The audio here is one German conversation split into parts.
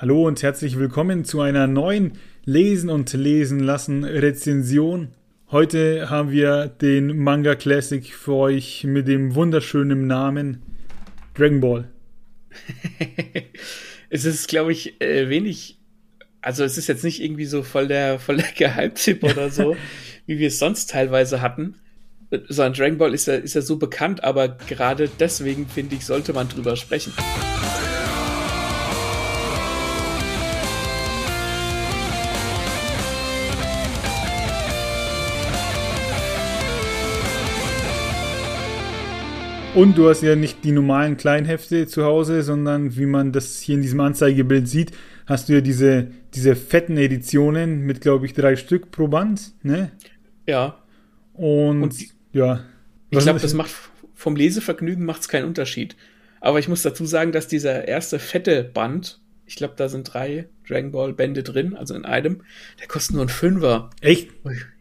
Hallo und herzlich willkommen zu einer neuen Lesen und Lesen lassen Rezension. Heute haben wir den Manga Classic für euch mit dem wunderschönen Namen Dragon Ball. es ist, glaube ich, äh, wenig. Also es ist jetzt nicht irgendwie so voll der, voll der Geheimtipp oder so, wie wir es sonst teilweise hatten. Sondern Dragon Ball ist ja, ist ja so bekannt, aber gerade deswegen finde ich, sollte man drüber sprechen. Und du hast ja nicht die normalen Kleinhefte zu Hause, sondern wie man das hier in diesem Anzeigebild sieht, hast du ja diese, diese fetten Editionen mit, glaube ich, drei Stück pro Band, ne? Ja. Und, Und ja. Ich glaube, das macht vom Lesevergnügen macht es keinen Unterschied. Aber ich muss dazu sagen, dass dieser erste fette Band, ich glaube, da sind drei Dragon Ball Bände drin, also in einem, der kostet nur einen Fünfer. Echt?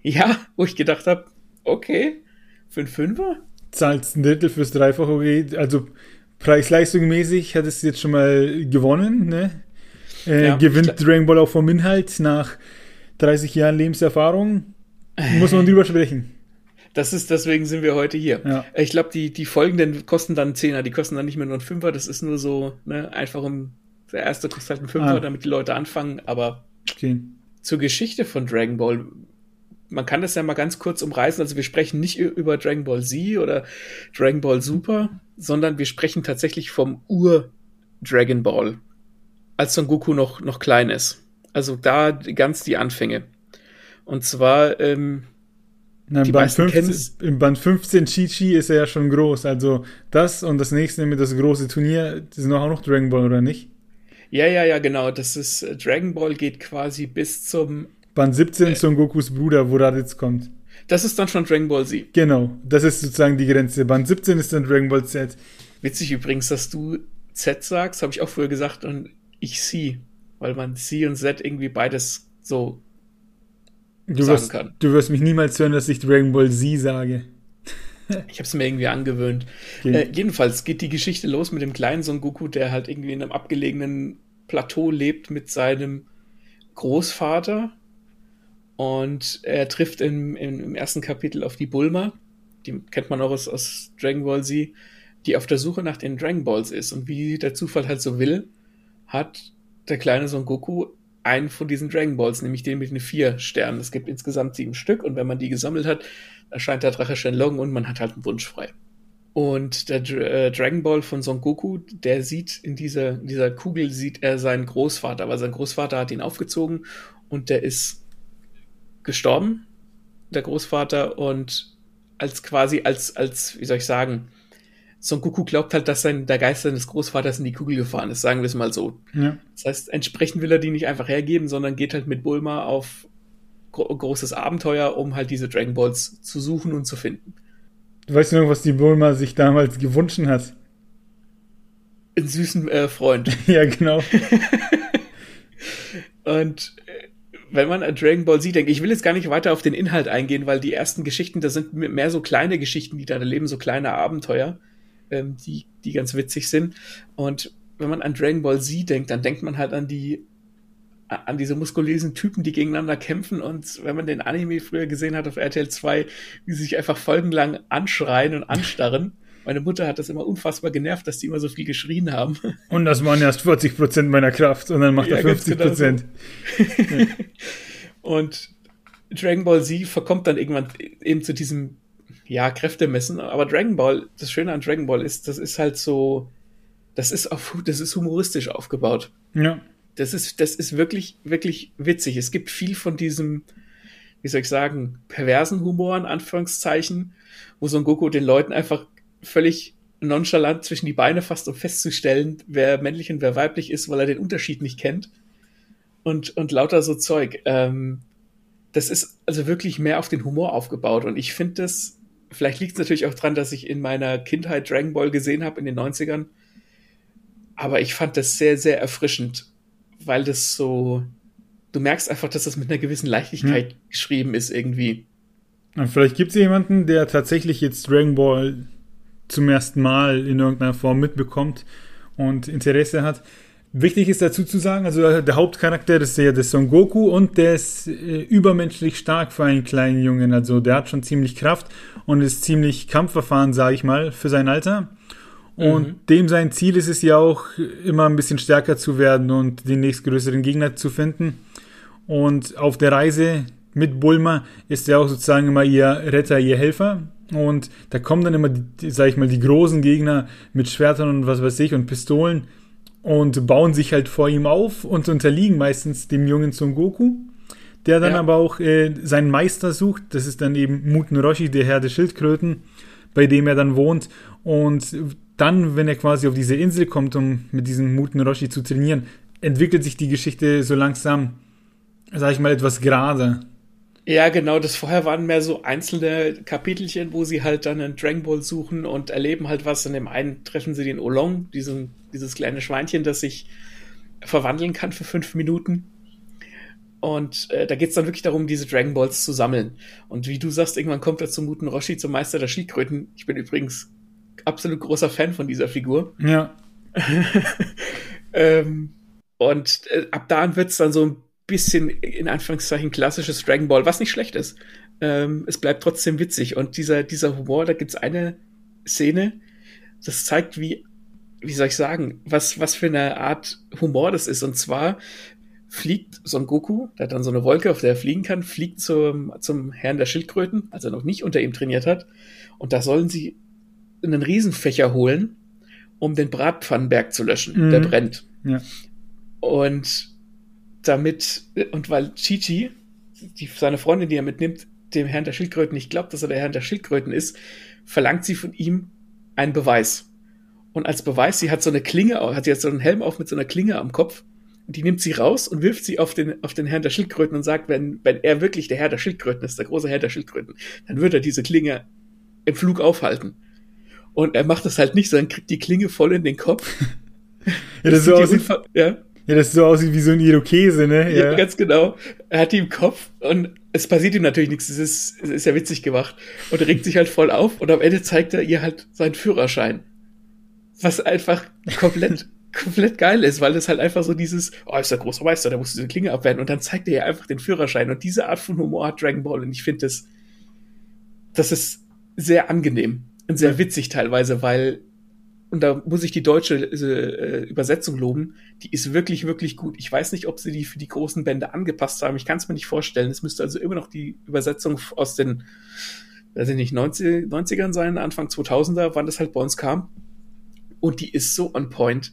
Ja, wo ich gedacht habe, okay, für einen Fünfer? Zahlst ein Drittel fürs Dreifache, also preis-leistung-mäßig hat es jetzt schon mal gewonnen, ne? Äh, ja, gewinnt Dragon Ball auch vom Inhalt nach 30 Jahren Lebenserfahrung. Muss man drüber sprechen. Das ist, deswegen sind wir heute hier. Ja. Ich glaube, die, die folgenden kosten dann einen Zehner, die kosten dann nicht mehr nur einen Fünfer, das ist nur so, ne, einfach um, der erste kostet halt einen Fünfer, ah. damit die Leute anfangen, aber okay. zur Geschichte von Dragon Ball man kann das ja mal ganz kurz umreißen. Also wir sprechen nicht über Dragon Ball Z oder Dragon Ball Super, sondern wir sprechen tatsächlich vom Ur Dragon Ball, als Son Goku noch, noch klein ist. Also da ganz die Anfänge. Und zwar, ähm, Na, im, Band 15, im Band 15 Chi-Chi ist er ja schon groß. Also das und das nächste mit das große Turnier, das ist auch noch Dragon Ball, oder nicht? Ja, ja, ja, genau. Das ist Dragon Ball geht quasi bis zum Band 17 äh, Son Gokus Bruder, wo Raditz kommt. Das ist dann schon Dragon Ball Z. Genau, das ist sozusagen die Grenze. Band 17 ist dann Dragon Ball Z. Witzig übrigens, dass du Z sagst, habe ich auch früher gesagt und ich C, weil man C und Z irgendwie beides so du sagen wirst, kann. Du wirst mich niemals hören, dass ich Dragon Ball Z sage. ich habe es mir irgendwie angewöhnt. Okay. Äh, jedenfalls geht die Geschichte los mit dem kleinen Son Goku, der halt irgendwie in einem abgelegenen Plateau lebt mit seinem Großvater, und er trifft im, im, im ersten Kapitel auf die Bulma, die kennt man auch aus, aus Dragon Ball Z, die auf der Suche nach den Dragon Balls ist. Und wie der Zufall halt so will, hat der kleine Son Goku einen von diesen Dragon Balls, nämlich den mit den vier Sternen. Es gibt insgesamt sieben Stück und wenn man die gesammelt hat, erscheint der Drache Shenlong und man hat halt einen Wunsch frei. Und der äh, Dragon Ball von Son Goku, der sieht in dieser, in dieser Kugel, sieht er seinen Großvater, weil sein Großvater hat ihn aufgezogen und der ist gestorben, der Großvater, und als quasi, als, als, wie soll ich sagen, Son Goku glaubt halt, dass sein, der Geist seines Großvaters in die Kugel gefahren ist, sagen wir es mal so. Ja. Das heißt, entsprechend will er die nicht einfach hergeben, sondern geht halt mit Bulma auf gro großes Abenteuer, um halt diese Dragon Balls zu suchen und zu finden. Du weißt noch, was die Bulma sich damals gewünscht hat? Einen süßen äh, Freund. ja, genau. und wenn man an Dragon Ball Z denkt, ich will jetzt gar nicht weiter auf den Inhalt eingehen, weil die ersten Geschichten, das sind mehr so kleine Geschichten, die da leben, so kleine Abenteuer, ähm, die, die ganz witzig sind. Und wenn man an Dragon Ball Z denkt, dann denkt man halt an die an diese muskulösen Typen, die gegeneinander kämpfen und wenn man den Anime früher gesehen hat auf RTL 2, wie sie sich einfach folgenlang anschreien und anstarren. Meine Mutter hat das immer unfassbar genervt, dass die immer so viel geschrien haben. Und das waren erst 40 Prozent meiner Kraft und dann macht ja, er 50 Prozent. Genau so. und Dragon Ball Z verkommt dann irgendwann eben zu diesem, ja, Kräftemessen. Aber Dragon Ball, das Schöne an Dragon Ball ist, das ist halt so, das ist auf, das ist humoristisch aufgebaut. Ja. Das ist, das ist wirklich, wirklich witzig. Es gibt viel von diesem, wie soll ich sagen, perversen Humor, in Anführungszeichen, wo Son Goku den Leuten einfach völlig nonchalant zwischen die Beine fasst, um festzustellen, wer männlich und wer weiblich ist, weil er den Unterschied nicht kennt. Und, und lauter so Zeug. Ähm, das ist also wirklich mehr auf den Humor aufgebaut. Und ich finde das, vielleicht liegt es natürlich auch dran, dass ich in meiner Kindheit Dragon Ball gesehen habe in den 90ern. Aber ich fand das sehr, sehr erfrischend, weil das so, du merkst einfach, dass das mit einer gewissen Leichtigkeit hm. geschrieben ist irgendwie. Und vielleicht gibt es jemanden, der tatsächlich jetzt Dragon Ball zum ersten Mal in irgendeiner Form mitbekommt und Interesse hat, Wichtig ist dazu zu sagen, also der Hauptcharakter ist ja der Son Goku und der ist äh, übermenschlich stark für einen kleinen Jungen. Also der hat schon ziemlich Kraft und ist ziemlich kampfverfahren, sage ich mal, für sein Alter. Und mhm. dem sein Ziel ist es ja auch, immer ein bisschen stärker zu werden und den nächstgrößeren Gegner zu finden. Und auf der Reise mit Bulma ist er auch sozusagen immer ihr Retter, ihr Helfer. Und da kommen dann immer, die, sag ich mal, die großen Gegner mit Schwertern und was weiß ich und Pistolen und bauen sich halt vor ihm auf und unterliegen meistens dem jungen Son Goku, der dann ja. aber auch äh, seinen Meister sucht. Das ist dann eben Muten Roshi, der Herr der Schildkröten, bei dem er dann wohnt. Und dann, wenn er quasi auf diese Insel kommt, um mit diesem Muten Roshi zu trainieren, entwickelt sich die Geschichte so langsam, sag ich mal, etwas gerade. Ja, genau. Das vorher waren mehr so einzelne Kapitelchen, wo sie halt dann einen Dragon Ball suchen und erleben halt was. In dem einen treffen sie den Olong, diesen, dieses kleine Schweinchen, das sich verwandeln kann für fünf Minuten. Und äh, da geht es dann wirklich darum, diese Dragon Balls zu sammeln. Und wie du sagst, irgendwann kommt er zum Muten Roshi, zum Meister der Schildkröten. Ich bin übrigens absolut großer Fan von dieser Figur. Ja. ähm, und äh, ab da wird es dann so ein bisschen, in Anführungszeichen, klassisches Dragon Ball, was nicht schlecht ist. Ähm, es bleibt trotzdem witzig. Und dieser, dieser Humor, da gibt's eine Szene, das zeigt, wie, wie soll ich sagen, was, was für eine Art Humor das ist. Und zwar fliegt Son Goku, der hat dann so eine Wolke, auf der er fliegen kann, fliegt zum, zum Herrn der Schildkröten, als er noch nicht unter ihm trainiert hat. Und da sollen sie einen Riesenfächer holen, um den Bratpfannenberg zu löschen. Mhm. Der brennt. Ja. Und damit, und weil Chichi, die, seine Freundin, die er mitnimmt, dem Herrn der Schildkröten nicht glaubt, dass er der Herr der Schildkröten ist, verlangt sie von ihm einen Beweis. Und als Beweis, sie hat so eine Klinge, hat sie jetzt so einen Helm auf mit so einer Klinge am Kopf. Und die nimmt sie raus und wirft sie auf den, auf den Herrn der Schildkröten und sagt, wenn, wenn er wirklich der Herr der Schildkröten ist, der große Herr der Schildkröten, dann wird er diese Klinge im Flug aufhalten. Und er macht das halt nicht, sondern kriegt die Klinge voll in den Kopf. ja, das, das so aussieht, ja. Ja, das so aussieht wie so ein Irokese, ne? Ja. ja, ganz genau. Er hat die im Kopf und es passiert ihm natürlich nichts. Es ist, es ist ja witzig gemacht. Und er regt sich halt voll auf und am Ende zeigt er ihr halt seinen Führerschein. Was einfach komplett, komplett geil ist, weil es halt einfach so dieses, oh, ist der große Meister, der muss diese Klinge abwehren und dann zeigt er ihr einfach den Führerschein. Und diese Art von Humor hat Dragon Ball und ich finde das, das ist sehr angenehm und sehr witzig teilweise, weil und da muss ich die deutsche äh, Übersetzung loben, die ist wirklich, wirklich gut. Ich weiß nicht, ob sie die für die großen Bände angepasst haben. Ich kann es mir nicht vorstellen. Es müsste also immer noch die Übersetzung aus den, weiß ich nicht, 90, 90ern sein, Anfang 2000er, wann das halt bei uns kam. Und die ist so on point.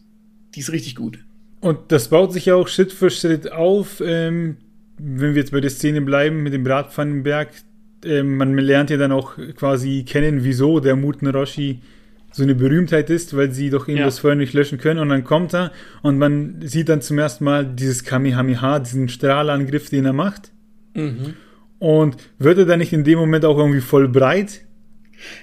Die ist richtig gut. Und das baut sich ja auch Schritt für Schritt auf. Ähm, wenn wir jetzt bei der Szene bleiben mit dem Bratpfannenberg, ähm, man lernt ja dann auch quasi kennen, wieso der Muten Roshi so eine Berühmtheit ist, weil sie doch eben ja. das Feuer nicht löschen können. Und dann kommt er und man sieht dann zum ersten Mal dieses Kamehameha, diesen Strahlangriff, den er macht. Mhm. Und wird er dann nicht in dem Moment auch irgendwie voll breit?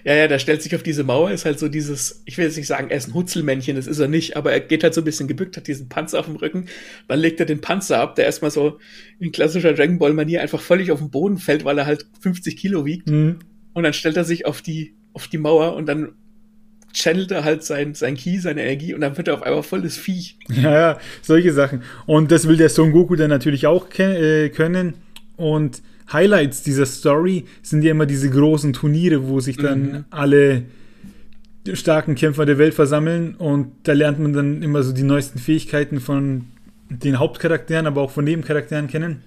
Ja, ja, der stellt sich auf diese Mauer, ist halt so dieses, ich will jetzt nicht sagen, er ist ein Hutzelmännchen, das ist er nicht, aber er geht halt so ein bisschen gebückt, hat diesen Panzer auf dem Rücken, dann legt er den Panzer ab, der erstmal so in klassischer Dragon Ball Manier einfach völlig auf den Boden fällt, weil er halt 50 Kilo wiegt. Mhm. Und dann stellt er sich auf die, auf die Mauer und dann channelt er halt sein, sein Ki, seine Energie und dann wird er auf einmal volles Viech. Ja, ja, solche Sachen. Und das will der Son Goku dann natürlich auch äh, können. Und Highlights dieser Story sind ja immer diese großen Turniere, wo sich dann mhm. alle starken Kämpfer der Welt versammeln und da lernt man dann immer so die neuesten Fähigkeiten von den Hauptcharakteren, aber auch von Nebencharakteren kennen.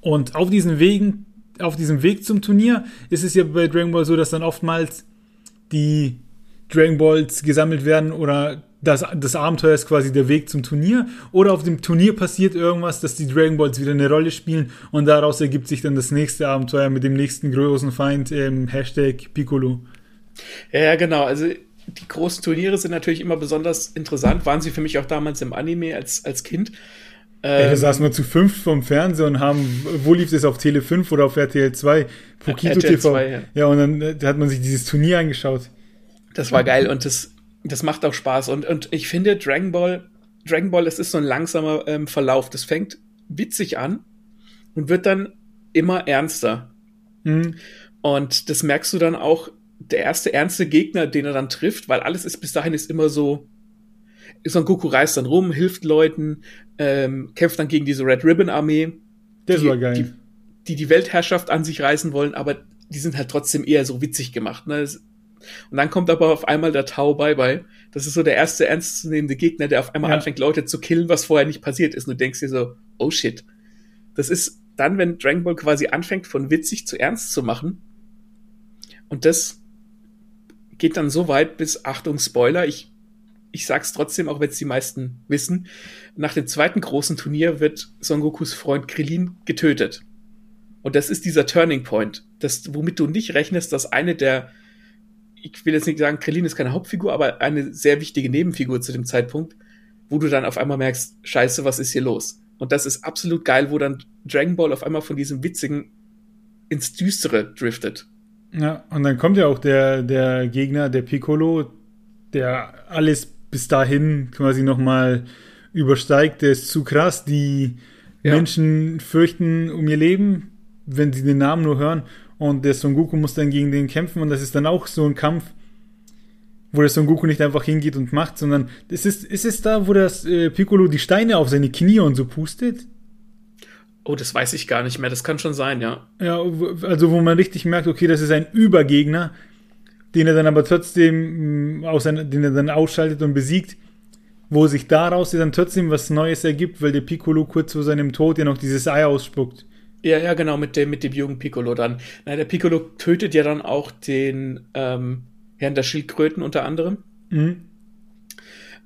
Und auf diesen Wegen, auf diesem Weg zum Turnier ist es ja bei Dragon Ball so, dass dann oftmals die Dragon Balls gesammelt werden oder das, das Abenteuer ist quasi der Weg zum Turnier oder auf dem Turnier passiert irgendwas, dass die Dragon Balls wieder eine Rolle spielen und daraus ergibt sich dann das nächste Abenteuer mit dem nächsten großen Feind, ähm, Hashtag Piccolo. Ja, ja, genau. Also die großen Turniere sind natürlich immer besonders interessant, waren sie für mich auch damals im Anime als, als Kind. Ähm, da saßen wir zu fünf vom Fernseher und haben, wo lief das auf Tele 5 oder auf RTL 2? Pokito RTL TV. 2, ja. ja, und dann da hat man sich dieses Turnier angeschaut. Das war geil und das, das macht auch Spaß. Und, und ich finde, Dragon Ball, Dragon Ball, es ist so ein langsamer ähm, Verlauf. Das fängt witzig an und wird dann immer ernster. Mhm. Und das merkst du dann auch, der erste ernste Gegner, den er dann trifft, weil alles ist bis dahin ist immer so, Son Goku reist dann rum, hilft Leuten, ähm, kämpft dann gegen diese Red Ribbon Armee. Das die, war geil. Die, die, die Weltherrschaft an sich reißen wollen, aber die sind halt trotzdem eher so witzig gemacht. Ne? Und dann kommt aber auf einmal der Tau Bye Bye. Das ist so der erste ernstzunehmende Gegner, der auf einmal ja. anfängt, Leute zu killen, was vorher nicht passiert ist. Und du denkst dir so, oh shit. Das ist dann, wenn Dragon Ball quasi anfängt, von witzig zu ernst zu machen. Und das geht dann so weit bis, Achtung, Spoiler, ich, ich sag's trotzdem, auch wenn es die meisten wissen. Nach dem zweiten großen Turnier wird Son Gokus Freund Krillin getötet. Und das ist dieser Turning Point, das, womit du nicht rechnest, dass eine der ich will jetzt nicht sagen, Krillin ist keine Hauptfigur, aber eine sehr wichtige Nebenfigur zu dem Zeitpunkt, wo du dann auf einmal merkst, scheiße, was ist hier los? Und das ist absolut geil, wo dann Dragon Ball auf einmal von diesem witzigen ins Düstere driftet. Ja, und dann kommt ja auch der, der Gegner, der Piccolo, der alles bis dahin quasi nochmal übersteigt. Der ist zu krass. Die ja. Menschen fürchten um ihr Leben, wenn sie den Namen nur hören. Und der Son Goku muss dann gegen den kämpfen und das ist dann auch so ein Kampf, wo der Son Goku nicht einfach hingeht und macht, sondern es ist, ist es da, wo das äh, Piccolo die Steine auf seine Knie und so pustet? Oh, das weiß ich gar nicht mehr. Das kann schon sein, ja. Ja, also wo man richtig merkt, okay, das ist ein Übergegner, den er dann aber trotzdem mm, aus den er dann ausschaltet und besiegt, wo sich daraus dann trotzdem was Neues ergibt, weil der Piccolo kurz vor seinem Tod ja noch dieses Ei ausspuckt. Ja, ja, genau, mit dem, mit dem jungen Piccolo dann. Na, der Piccolo tötet ja dann auch den ähm, Herrn der Schildkröten unter anderem. Mhm.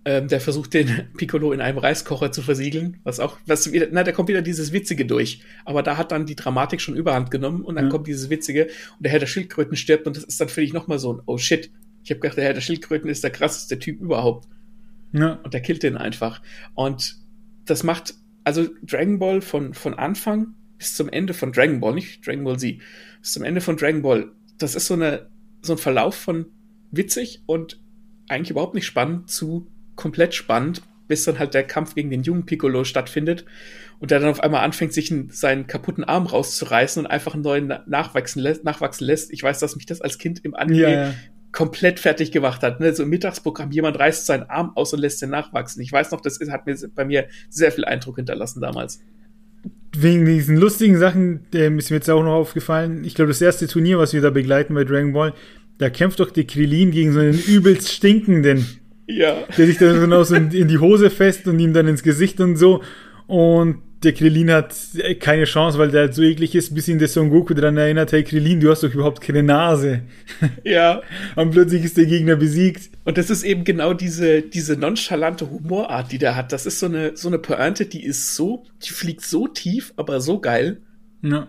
Ähm, der versucht den Piccolo in einem Reiskocher zu versiegeln, was auch, was wieder, na, da kommt wieder dieses Witzige durch. Aber da hat dann die Dramatik schon überhand genommen und dann mhm. kommt dieses Witzige und der Herr der Schildkröten stirbt und das ist dann für dich nochmal so ein, oh shit. Ich habe gedacht, der Herr der Schildkröten ist der krasseste Typ überhaupt. Ja. Und der killt den einfach. Und das macht, also Dragon Ball von, von Anfang bis zum Ende von Dragon Ball, nicht Dragon Ball Z, bis zum Ende von Dragon Ball, das ist so eine, so ein Verlauf von witzig und eigentlich überhaupt nicht spannend zu komplett spannend, bis dann halt der Kampf gegen den jungen Piccolo stattfindet und der dann auf einmal anfängt, sich seinen kaputten Arm rauszureißen und einfach einen neuen nachwachsen lässt, nachwachsen lässt. Ich weiß, dass mich das als Kind im Anime ja, ja. komplett fertig gemacht hat. Ne? So im Mittagsprogramm, jemand reißt seinen Arm aus und lässt den nachwachsen. Ich weiß noch, das hat mir bei mir sehr viel Eindruck hinterlassen damals wegen diesen lustigen Sachen äh, ist mir jetzt auch noch aufgefallen. Ich glaube, das erste Turnier, was wir da begleiten bei Dragon Ball, da kämpft doch die Krillin gegen so einen übelst stinkenden. Ja. Der sich dann so in die Hose fest und ihm dann ins Gesicht und so. Und der Krillin hat äh, keine Chance, weil der halt so eklig ist, bis ihn der Son Goku daran erinnert, hey Krillin, du hast doch überhaupt keine Nase. Ja. Und plötzlich ist der Gegner besiegt. Und das ist eben genau diese, diese nonchalante Humorart, die der hat. Das ist so eine, so eine Pointe, die ist so, die fliegt so tief, aber so geil. Ja.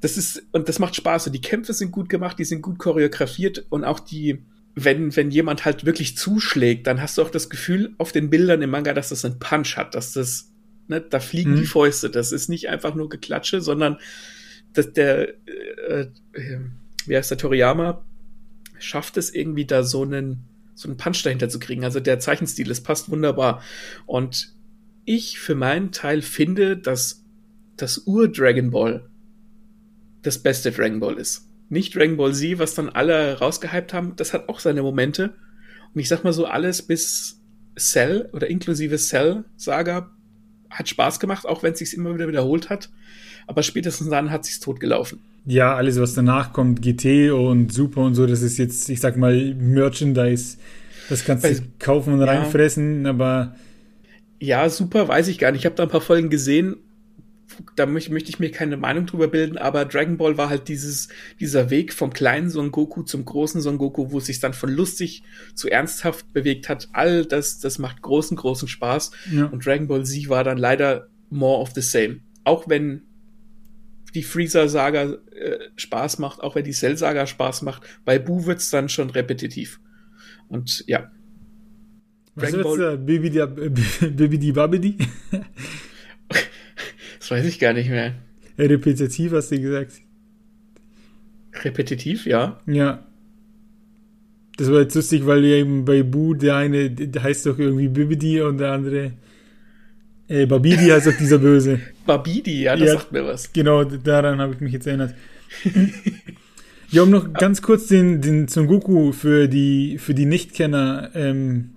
Das ist, und das macht Spaß. Und die Kämpfe sind gut gemacht, die sind gut choreografiert und auch die, wenn, wenn jemand halt wirklich zuschlägt, dann hast du auch das Gefühl auf den Bildern im Manga, dass das einen Punch hat, dass das Ne? Da fliegen mhm. die Fäuste. Das ist nicht einfach nur Geklatsche, sondern dass der, äh, äh, wie heißt der, Toriyama, schafft es irgendwie da so einen, so einen Punch dahinter zu kriegen. Also der Zeichenstil, es passt wunderbar. Und ich für meinen Teil finde, dass das Ur-Dragon Ball das beste Dragon Ball ist. Nicht Dragon Ball Z, was dann alle rausgehypt haben, das hat auch seine Momente. Und ich sag mal so, alles bis Cell oder inklusive Cell-Saga hat Spaß gemacht, auch wenn es sich immer wieder wiederholt hat. Aber spätestens dann hat sich's totgelaufen. Ja, alles, was danach kommt, GT und Super und so, das ist jetzt, ich sag mal, Merchandise. Das kannst du kaufen und ja. reinfressen, aber. Ja, super, weiß ich gar nicht. Ich habe da ein paar Folgen gesehen da möchte, möchte ich mir keine Meinung drüber bilden, aber Dragon Ball war halt dieses, dieser Weg vom kleinen Son Goku zum großen Son Goku, wo es sich dann von lustig zu ernsthaft bewegt hat. All das, das macht großen, großen Spaß. Ja. Und Dragon Ball Z war dann leider more of the same. Auch wenn die Freezer-Saga äh, Spaß macht, auch wenn die Cell-Saga Spaß macht, bei Buu wird's dann schon repetitiv. Und ja. Was Dragon Ball. Äh, die Babidi? Das weiß ich gar nicht mehr. Repetitiv hast du gesagt. Repetitiv, ja. Ja. Das war jetzt lustig, weil eben bei Bu der eine der heißt doch irgendwie Bibidi und der andere äh, Babidi heißt doch dieser Böse. Babidi, ja, das ja, sagt mir was. Genau, daran habe ich mich jetzt erinnert. ja, um noch ganz kurz den, den Son Goku für die, für die Nichtkenner ähm,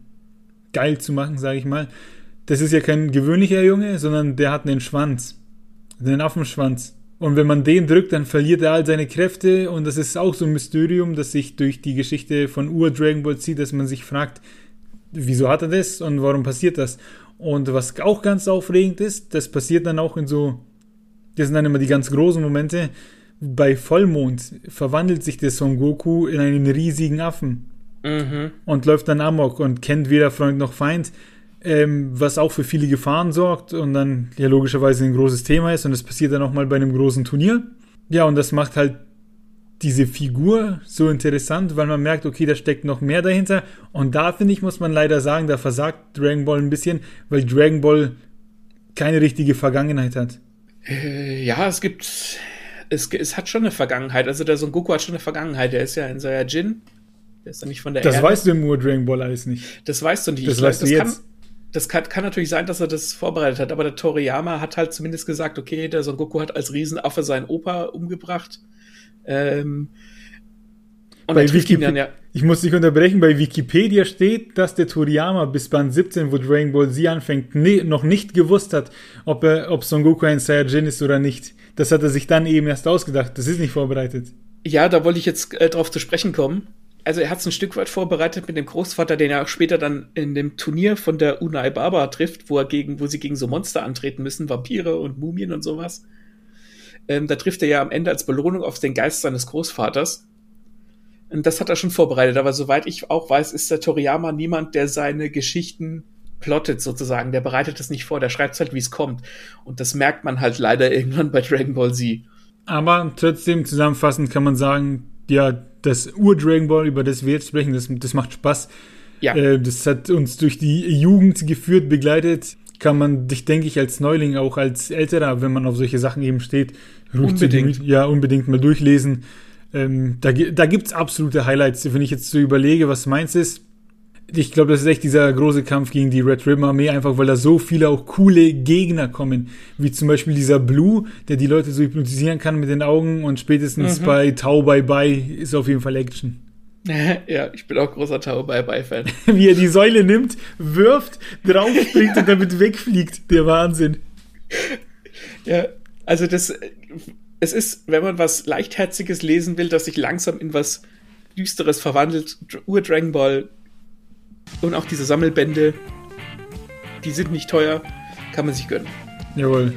geil zu machen, sage ich mal. Das ist ja kein gewöhnlicher Junge, sondern der hat einen Schwanz. Einen Affenschwanz. Und wenn man den drückt, dann verliert er all seine Kräfte. Und das ist auch so ein Mysterium, das sich durch die Geschichte von Ur-Dragon Ball zieht, dass man sich fragt, wieso hat er das und warum passiert das? Und was auch ganz aufregend ist, das passiert dann auch in so, das sind dann immer die ganz großen Momente, bei Vollmond verwandelt sich der Son Goku in einen riesigen Affen mhm. und läuft dann amok und kennt weder Freund noch Feind, ähm, was auch für viele Gefahren sorgt und dann ja logischerweise ein großes Thema ist und das passiert dann auch mal bei einem großen Turnier. Ja, und das macht halt diese Figur so interessant, weil man merkt, okay, da steckt noch mehr dahinter. Und da finde ich, muss man leider sagen, da versagt Dragon Ball ein bisschen, weil Dragon Ball keine richtige Vergangenheit hat. Äh, ja, es gibt, es, es hat schon eine Vergangenheit. Also der Son Goku hat schon eine Vergangenheit. Der ist ja in Saiyajin der ist ja nicht von der Das Erde. weißt du im Ur-Dragon Ball alles nicht. Das weißt du nicht. Das ich weißt du das jetzt. Kann, das kann, kann, natürlich sein, dass er das vorbereitet hat, aber der Toriyama hat halt zumindest gesagt, okay, der Son Goku hat als Riesenaffe seinen Opa umgebracht. Ähm, und bei Wikipedia, ja ich muss dich unterbrechen, bei Wikipedia steht, dass der Toriyama bis Band 17, wo Dragon Ball Z anfängt, ne, noch nicht gewusst hat, ob, er, ob Son Goku ein Saiyajin ist oder nicht. Das hat er sich dann eben erst ausgedacht. Das ist nicht vorbereitet. Ja, da wollte ich jetzt äh, drauf zu sprechen kommen also er hat es ein Stück weit vorbereitet mit dem Großvater, den er auch später dann in dem Turnier von der Unai Baba trifft, wo er gegen, wo sie gegen so Monster antreten müssen, Vampire und Mumien und sowas. Ähm, da trifft er ja am Ende als Belohnung auf den Geist seines Großvaters. Und das hat er schon vorbereitet, aber soweit ich auch weiß, ist der Toriyama niemand, der seine Geschichten plottet sozusagen. Der bereitet es nicht vor, der schreibt halt, wie es kommt. Und das merkt man halt leider irgendwann bei Dragon Ball Z. Aber trotzdem zusammenfassend kann man sagen, ja, das Ur-Dragon Ball, über das wir jetzt sprechen, das, das macht Spaß. Ja. Äh, das hat uns durch die Jugend geführt, begleitet. Kann man dich, denke ich, als Neuling, auch als Älterer, wenn man auf solche Sachen eben steht, unbedingt. Zu, ja, unbedingt mal durchlesen. Ähm, da da gibt es absolute Highlights. Wenn ich jetzt so überlege, was meins ist, ich glaube, das ist echt dieser große Kampf gegen die Red Ribbon Armee, einfach weil da so viele auch coole Gegner kommen. Wie zum Beispiel dieser Blue, der die Leute so hypnotisieren kann mit den Augen und spätestens mhm. bei Tau Bye Bye ist auf jeden Fall Action. Ja, ich bin auch großer Tau Bye Bye Fan. Wie er die Säule nimmt, wirft, draufspringt und damit wegfliegt. Der Wahnsinn. Ja, also das, es ist, wenn man was Leichtherziges lesen will, das sich langsam in was Düsteres verwandelt, Ur Dragon Ball und auch diese Sammelbände, die sind nicht teuer, kann man sich gönnen. Jawohl.